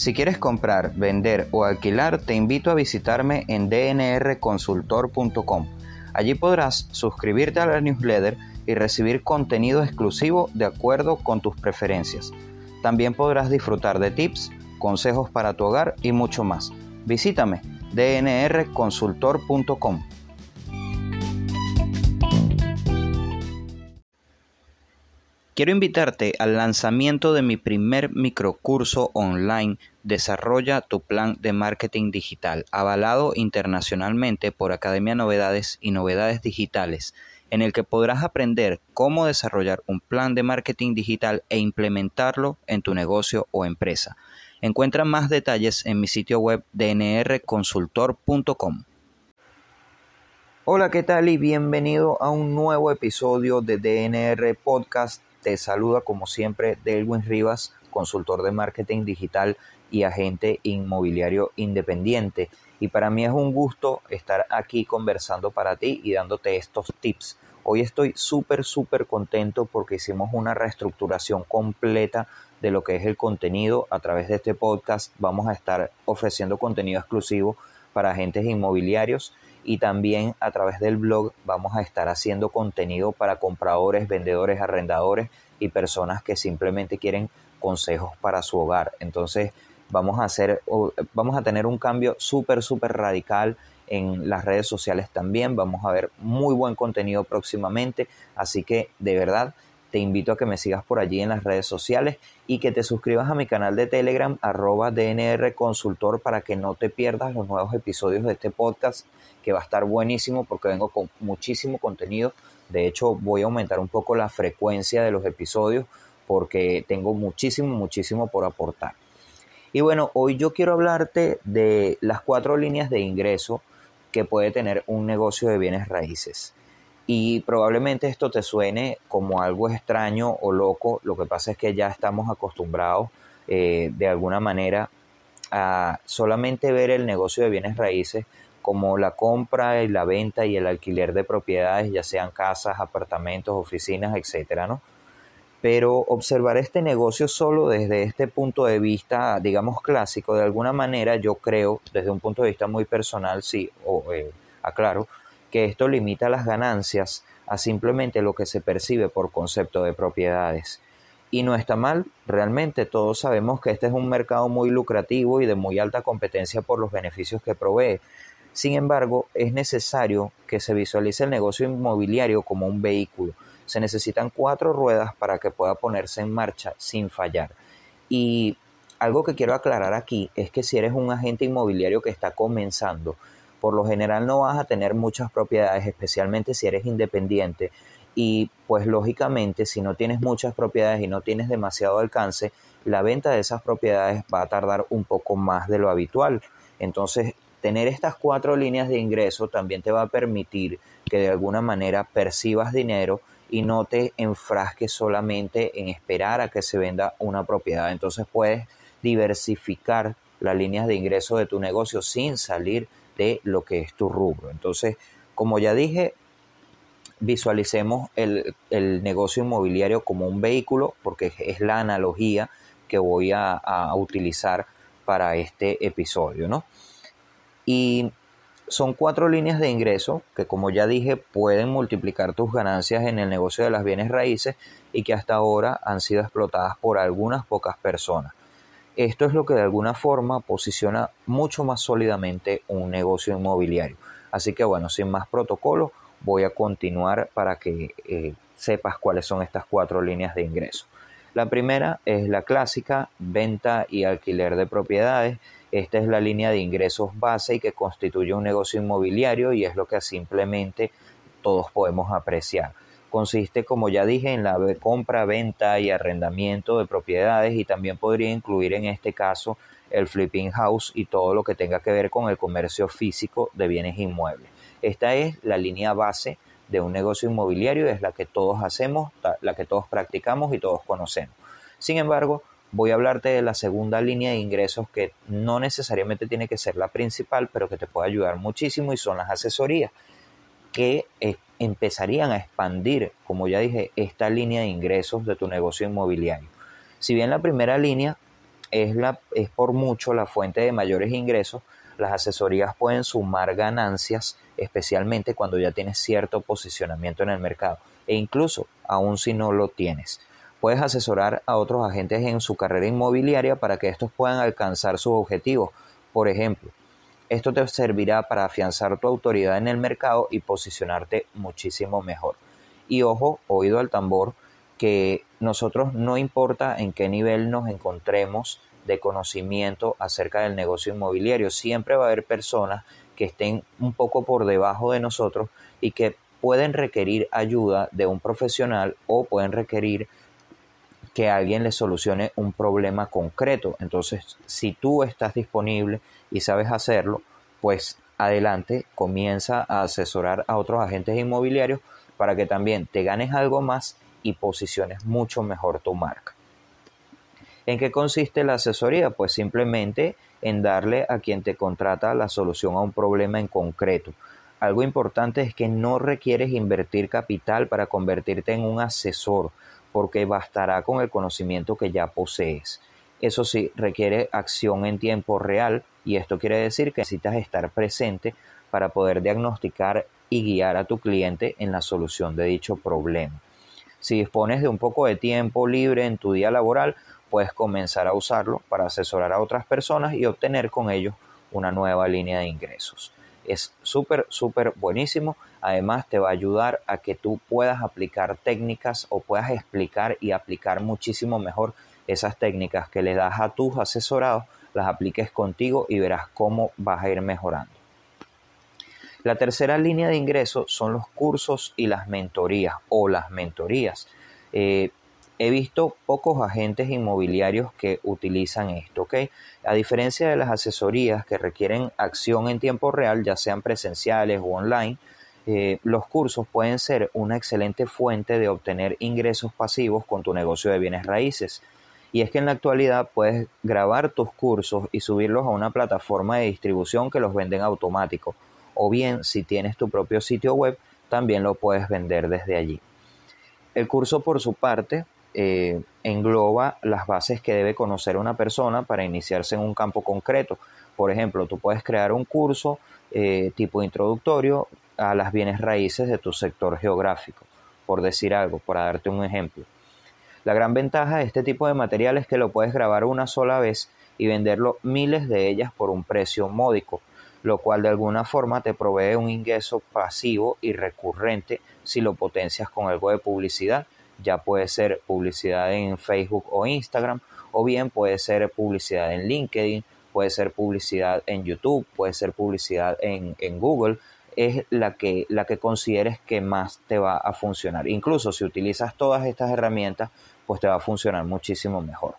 Si quieres comprar, vender o alquilar, te invito a visitarme en dnrconsultor.com. Allí podrás suscribirte a la newsletter y recibir contenido exclusivo de acuerdo con tus preferencias. También podrás disfrutar de tips, consejos para tu hogar y mucho más. Visítame dnrconsultor.com. Quiero invitarte al lanzamiento de mi primer microcurso online Desarrolla tu plan de marketing digital, avalado internacionalmente por Academia Novedades y Novedades Digitales, en el que podrás aprender cómo desarrollar un plan de marketing digital e implementarlo en tu negocio o empresa. Encuentra más detalles en mi sitio web dnrconsultor.com. Hola, ¿qué tal? Y bienvenido a un nuevo episodio de DNR Podcast te saluda como siempre Delwin Rivas, consultor de marketing digital y agente inmobiliario independiente. Y para mí es un gusto estar aquí conversando para ti y dándote estos tips. Hoy estoy súper, súper contento porque hicimos una reestructuración completa de lo que es el contenido. A través de este podcast vamos a estar ofreciendo contenido exclusivo para agentes inmobiliarios y también a través del blog vamos a estar haciendo contenido para compradores, vendedores, arrendadores y personas que simplemente quieren consejos para su hogar. Entonces vamos a hacer, vamos a tener un cambio súper, súper radical en las redes sociales también. Vamos a ver muy buen contenido próximamente. Así que de verdad te invito a que me sigas por allí en las redes sociales y que te suscribas a mi canal de Telegram arroba DNR Consultor para que no te pierdas los nuevos episodios de este podcast que va a estar buenísimo porque vengo con muchísimo contenido. De hecho, voy a aumentar un poco la frecuencia de los episodios porque tengo muchísimo, muchísimo por aportar. Y bueno, hoy yo quiero hablarte de las cuatro líneas de ingreso que puede tener un negocio de bienes raíces. Y probablemente esto te suene como algo extraño o loco. Lo que pasa es que ya estamos acostumbrados eh, de alguna manera a solamente ver el negocio de bienes raíces como la compra y la venta y el alquiler de propiedades, ya sean casas, apartamentos, oficinas, etcétera, ¿no? Pero observar este negocio solo desde este punto de vista, digamos, clásico, de alguna manera yo creo, desde un punto de vista muy personal, sí, o eh, aclaro, que esto limita las ganancias a simplemente lo que se percibe por concepto de propiedades. Y no está mal, realmente todos sabemos que este es un mercado muy lucrativo y de muy alta competencia por los beneficios que provee. Sin embargo, es necesario que se visualice el negocio inmobiliario como un vehículo. Se necesitan cuatro ruedas para que pueda ponerse en marcha sin fallar. Y algo que quiero aclarar aquí es que si eres un agente inmobiliario que está comenzando, por lo general no vas a tener muchas propiedades, especialmente si eres independiente. Y pues lógicamente si no tienes muchas propiedades y no tienes demasiado alcance, la venta de esas propiedades va a tardar un poco más de lo habitual. Entonces, tener estas cuatro líneas de ingreso también te va a permitir que de alguna manera percibas dinero y no te enfrasques solamente en esperar a que se venda una propiedad. Entonces puedes diversificar las líneas de ingreso de tu negocio sin salir de lo que es tu rubro. Entonces, como ya dije, visualicemos el, negocio inmobiliario como un vehículo, porque es la analogía que voy a, a utilizar para este episodio, ¿no? Y son cuatro líneas de ingreso que, como ya dije, pueden multiplicar tus ganancias en el negocio de las bienes raíces y que hasta ahora han sido explotadas por algunas pocas personas. Esto es lo que de alguna forma posiciona mucho más sólidamente un negocio inmobiliario. Así que bueno, sin más protocolo, voy a continuar para que eh, sepas cuáles son estas cuatro líneas de ingreso. La primera es la clásica venta y alquiler de propiedades. Esta es la línea de ingresos base y que constituye un negocio inmobiliario y es lo que simplemente todos podemos apreciar consiste, como ya dije, en la compra, venta y arrendamiento de propiedades y también podría incluir en este caso el flipping house y todo lo que tenga que ver con el comercio físico de bienes inmuebles. Esta es la línea base de un negocio inmobiliario, es la que todos hacemos, la que todos practicamos y todos conocemos. Sin embargo, voy a hablarte de la segunda línea de ingresos que no necesariamente tiene que ser la principal, pero que te puede ayudar muchísimo y son las asesorías que empezarían a expandir, como ya dije, esta línea de ingresos de tu negocio inmobiliario. Si bien la primera línea es, la, es por mucho la fuente de mayores ingresos, las asesorías pueden sumar ganancias, especialmente cuando ya tienes cierto posicionamiento en el mercado, e incluso aún si no lo tienes. Puedes asesorar a otros agentes en su carrera inmobiliaria para que estos puedan alcanzar sus objetivos. Por ejemplo, esto te servirá para afianzar tu autoridad en el mercado y posicionarte muchísimo mejor. Y ojo, oído al tambor, que nosotros no importa en qué nivel nos encontremos de conocimiento acerca del negocio inmobiliario, siempre va a haber personas que estén un poco por debajo de nosotros y que pueden requerir ayuda de un profesional o pueden requerir que alguien les solucione un problema concreto. Entonces, si tú estás disponible y sabes hacerlo, pues adelante, comienza a asesorar a otros agentes inmobiliarios para que también te ganes algo más y posiciones mucho mejor tu marca. ¿En qué consiste la asesoría? Pues simplemente en darle a quien te contrata la solución a un problema en concreto. Algo importante es que no requieres invertir capital para convertirte en un asesor, porque bastará con el conocimiento que ya posees. Eso sí, requiere acción en tiempo real y esto quiere decir que necesitas estar presente para poder diagnosticar y guiar a tu cliente en la solución de dicho problema. Si dispones de un poco de tiempo libre en tu día laboral, puedes comenzar a usarlo para asesorar a otras personas y obtener con ellos una nueva línea de ingresos. Es súper, súper buenísimo. Además, te va a ayudar a que tú puedas aplicar técnicas o puedas explicar y aplicar muchísimo mejor esas técnicas que le das a tus asesorados, las apliques contigo y verás cómo vas a ir mejorando. La tercera línea de ingresos son los cursos y las mentorías o las mentorías. Eh, he visto pocos agentes inmobiliarios que utilizan esto, ¿ok? A diferencia de las asesorías que requieren acción en tiempo real, ya sean presenciales o online, eh, los cursos pueden ser una excelente fuente de obtener ingresos pasivos con tu negocio de bienes raíces. Y es que en la actualidad puedes grabar tus cursos y subirlos a una plataforma de distribución que los venden automático. O bien, si tienes tu propio sitio web, también lo puedes vender desde allí. El curso, por su parte, eh, engloba las bases que debe conocer una persona para iniciarse en un campo concreto. Por ejemplo, tú puedes crear un curso eh, tipo introductorio a las bienes raíces de tu sector geográfico, por decir algo, para darte un ejemplo. La gran ventaja de este tipo de material es que lo puedes grabar una sola vez y venderlo miles de ellas por un precio módico, lo cual de alguna forma te provee un ingreso pasivo y recurrente si lo potencias con algo de publicidad. Ya puede ser publicidad en Facebook o Instagram, o bien puede ser publicidad en LinkedIn, puede ser publicidad en YouTube, puede ser publicidad en, en Google, es la que, la que consideres que más te va a funcionar. Incluso si utilizas todas estas herramientas, pues te va a funcionar muchísimo mejor.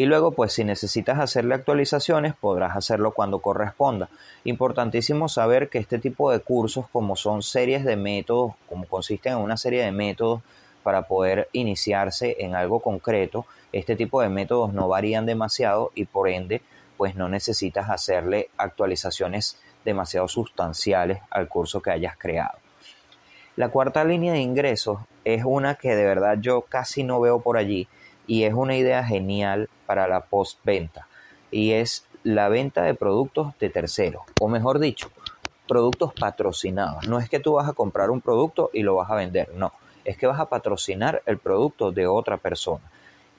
Y luego, pues si necesitas hacerle actualizaciones, podrás hacerlo cuando corresponda. Importantísimo saber que este tipo de cursos, como son series de métodos, como consisten en una serie de métodos para poder iniciarse en algo concreto, este tipo de métodos no varían demasiado y por ende, pues no necesitas hacerle actualizaciones demasiado sustanciales al curso que hayas creado. La cuarta línea de ingresos es una que de verdad yo casi no veo por allí y es una idea genial para la postventa y es la venta de productos de terceros o mejor dicho, productos patrocinados. No es que tú vas a comprar un producto y lo vas a vender, no, es que vas a patrocinar el producto de otra persona.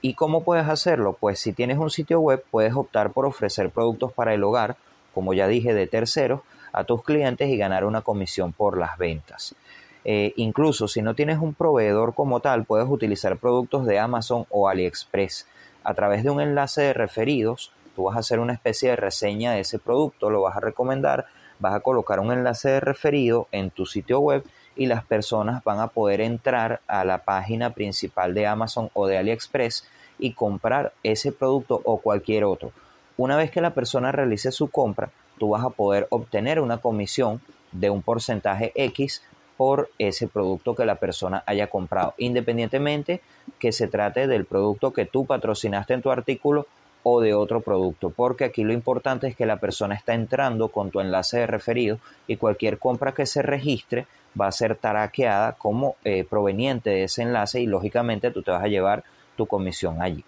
¿Y cómo puedes hacerlo? Pues si tienes un sitio web puedes optar por ofrecer productos para el hogar como ya dije, de terceros a tus clientes y ganar una comisión por las ventas. Eh, incluso si no tienes un proveedor como tal, puedes utilizar productos de Amazon o AliExpress. A través de un enlace de referidos, tú vas a hacer una especie de reseña de ese producto, lo vas a recomendar, vas a colocar un enlace de referido en tu sitio web y las personas van a poder entrar a la página principal de Amazon o de AliExpress y comprar ese producto o cualquier otro. Una vez que la persona realice su compra, tú vas a poder obtener una comisión de un porcentaje X por ese producto que la persona haya comprado, independientemente que se trate del producto que tú patrocinaste en tu artículo o de otro producto, porque aquí lo importante es que la persona está entrando con tu enlace de referido y cualquier compra que se registre va a ser taraqueada como eh, proveniente de ese enlace y lógicamente tú te vas a llevar tu comisión allí.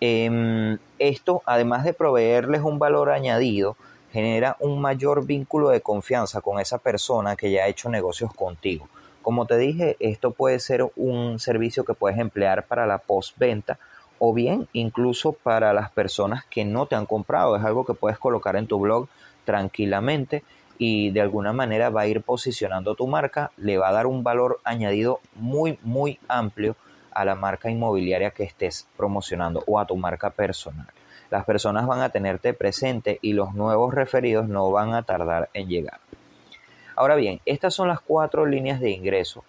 Em, esto, además de proveerles un valor añadido, genera un mayor vínculo de confianza con esa persona que ya ha hecho negocios contigo. Como te dije, esto puede ser un servicio que puedes emplear para la postventa o bien incluso para las personas que no te han comprado. Es algo que puedes colocar en tu blog tranquilamente y de alguna manera va a ir posicionando tu marca, le va a dar un valor añadido muy, muy amplio a la marca inmobiliaria que estés promocionando o a tu marca personal. Las personas van a tenerte presente y los nuevos referidos no van a tardar en llegar. Ahora bien, estas son las cuatro líneas de ingreso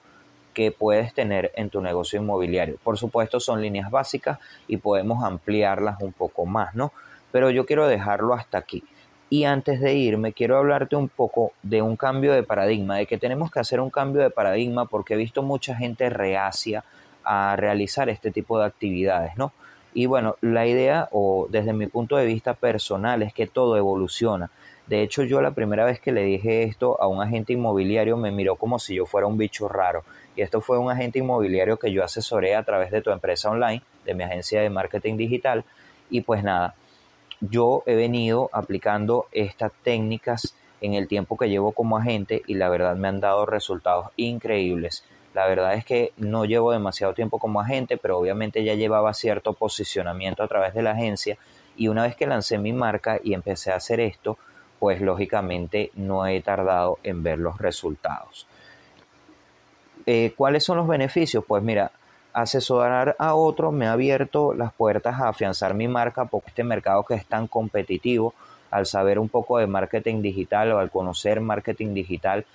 que puedes tener en tu negocio inmobiliario. Por supuesto, son líneas básicas y podemos ampliarlas un poco más, ¿no? Pero yo quiero dejarlo hasta aquí. Y antes de irme, quiero hablarte un poco de un cambio de paradigma, de que tenemos que hacer un cambio de paradigma porque he visto mucha gente reacia a realizar este tipo de actividades, ¿no? Y bueno, la idea, o desde mi punto de vista personal, es que todo evoluciona. De hecho, yo la primera vez que le dije esto a un agente inmobiliario me miró como si yo fuera un bicho raro. Y esto fue un agente inmobiliario que yo asesoré a través de tu empresa online, de mi agencia de marketing digital. Y pues nada, yo he venido aplicando estas técnicas en el tiempo que llevo como agente y la verdad me han dado resultados increíbles. La verdad es que no llevo demasiado tiempo como agente, pero obviamente ya llevaba cierto posicionamiento a través de la agencia y una vez que lancé mi marca y empecé a hacer esto, pues lógicamente no he tardado en ver los resultados. Eh, ¿Cuáles son los beneficios? Pues mira, asesorar a otro me ha abierto las puertas a afianzar mi marca porque este mercado que es tan competitivo, al saber un poco de marketing digital o al conocer marketing digital,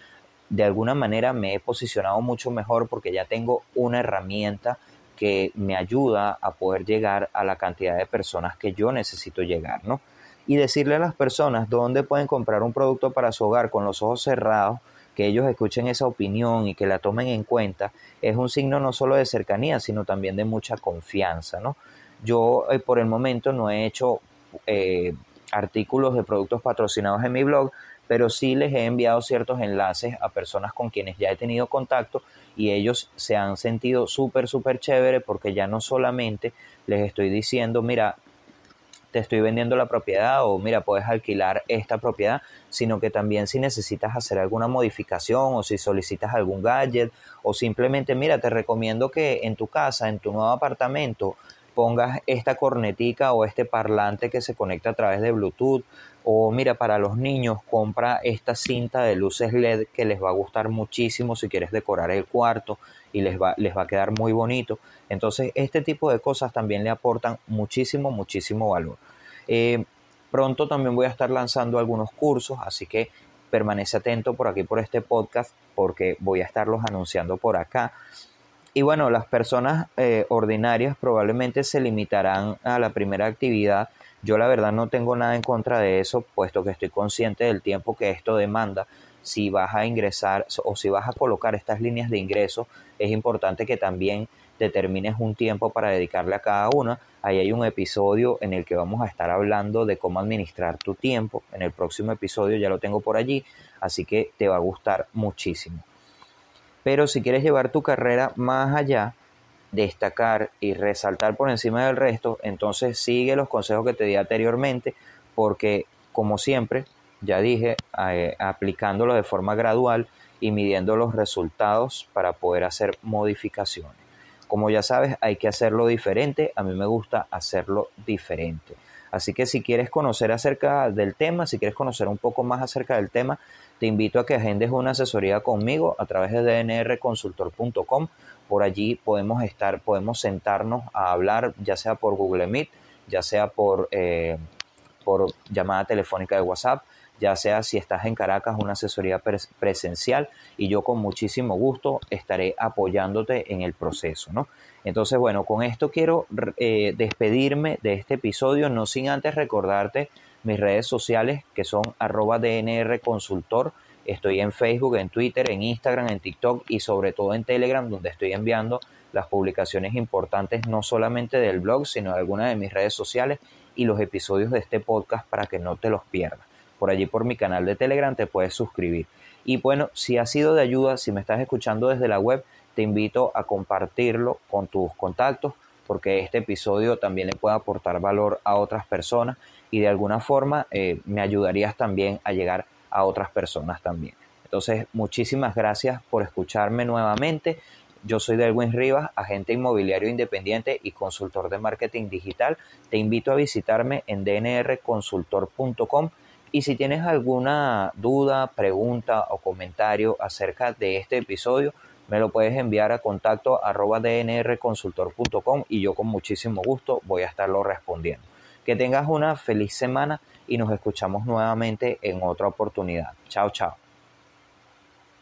de alguna manera me he posicionado mucho mejor porque ya tengo una herramienta que me ayuda a poder llegar a la cantidad de personas que yo necesito llegar, ¿no? Y decirle a las personas dónde pueden comprar un producto para su hogar con los ojos cerrados, que ellos escuchen esa opinión y que la tomen en cuenta, es un signo no solo de cercanía, sino también de mucha confianza, ¿no? Yo eh, por el momento no he hecho eh, artículos de productos patrocinados en mi blog, pero sí les he enviado ciertos enlaces a personas con quienes ya he tenido contacto y ellos se han sentido súper, súper chévere porque ya no solamente les estoy diciendo, mira, te estoy vendiendo la propiedad o mira, puedes alquilar esta propiedad, sino que también si necesitas hacer alguna modificación o si solicitas algún gadget o simplemente, mira, te recomiendo que en tu casa, en tu nuevo apartamento, pongas esta cornetica o este parlante que se conecta a través de Bluetooth o mira, para los niños compra esta cinta de luces LED que les va a gustar muchísimo si quieres decorar el cuarto y les va, les va a quedar muy bonito. Entonces, este tipo de cosas también le aportan muchísimo, muchísimo valor. Eh, pronto también voy a estar lanzando algunos cursos, así que permanece atento por aquí por este podcast porque voy a estarlos anunciando por acá. Y bueno, las personas eh, ordinarias probablemente se limitarán a la primera actividad yo la verdad no tengo nada en contra de eso, puesto que estoy consciente del tiempo que esto demanda. Si vas a ingresar o si vas a colocar estas líneas de ingreso, es importante que también determines un tiempo para dedicarle a cada una. Ahí hay un episodio en el que vamos a estar hablando de cómo administrar tu tiempo. En el próximo episodio ya lo tengo por allí, así que te va a gustar muchísimo. Pero si quieres llevar tu carrera más allá, destacar y resaltar por encima del resto, entonces sigue los consejos que te di anteriormente, porque como siempre, ya dije, eh, aplicándolo de forma gradual y midiendo los resultados para poder hacer modificaciones. Como ya sabes, hay que hacerlo diferente, a mí me gusta hacerlo diferente. Así que si quieres conocer acerca del tema, si quieres conocer un poco más acerca del tema, te invito a que agendes una asesoría conmigo a través de dnrconsultor.com por allí podemos estar, podemos sentarnos a hablar, ya sea por Google Meet, ya sea por, eh, por llamada telefónica de WhatsApp, ya sea si estás en Caracas, una asesoría presencial y yo con muchísimo gusto estaré apoyándote en el proceso, ¿no? Entonces, bueno, con esto quiero eh, despedirme de este episodio, no sin antes recordarte mis redes sociales que son arroba DNR Consultor, Estoy en Facebook, en Twitter, en Instagram, en TikTok y sobre todo en Telegram, donde estoy enviando las publicaciones importantes no solamente del blog, sino de algunas de mis redes sociales y los episodios de este podcast para que no te los pierdas. Por allí por mi canal de Telegram te puedes suscribir. Y bueno, si ha sido de ayuda, si me estás escuchando desde la web, te invito a compartirlo con tus contactos porque este episodio también le puede aportar valor a otras personas y de alguna forma eh, me ayudarías también a llegar a otras personas también. Entonces, muchísimas gracias por escucharme nuevamente. Yo soy Delwin Rivas, agente inmobiliario independiente y consultor de marketing digital. Te invito a visitarme en dnrconsultor.com y si tienes alguna duda, pregunta o comentario acerca de este episodio, me lo puedes enviar a contacto arroba dnrconsultor.com y yo con muchísimo gusto voy a estarlo respondiendo. Que tengas una feliz semana y nos escuchamos nuevamente en otra oportunidad. Chao, chao.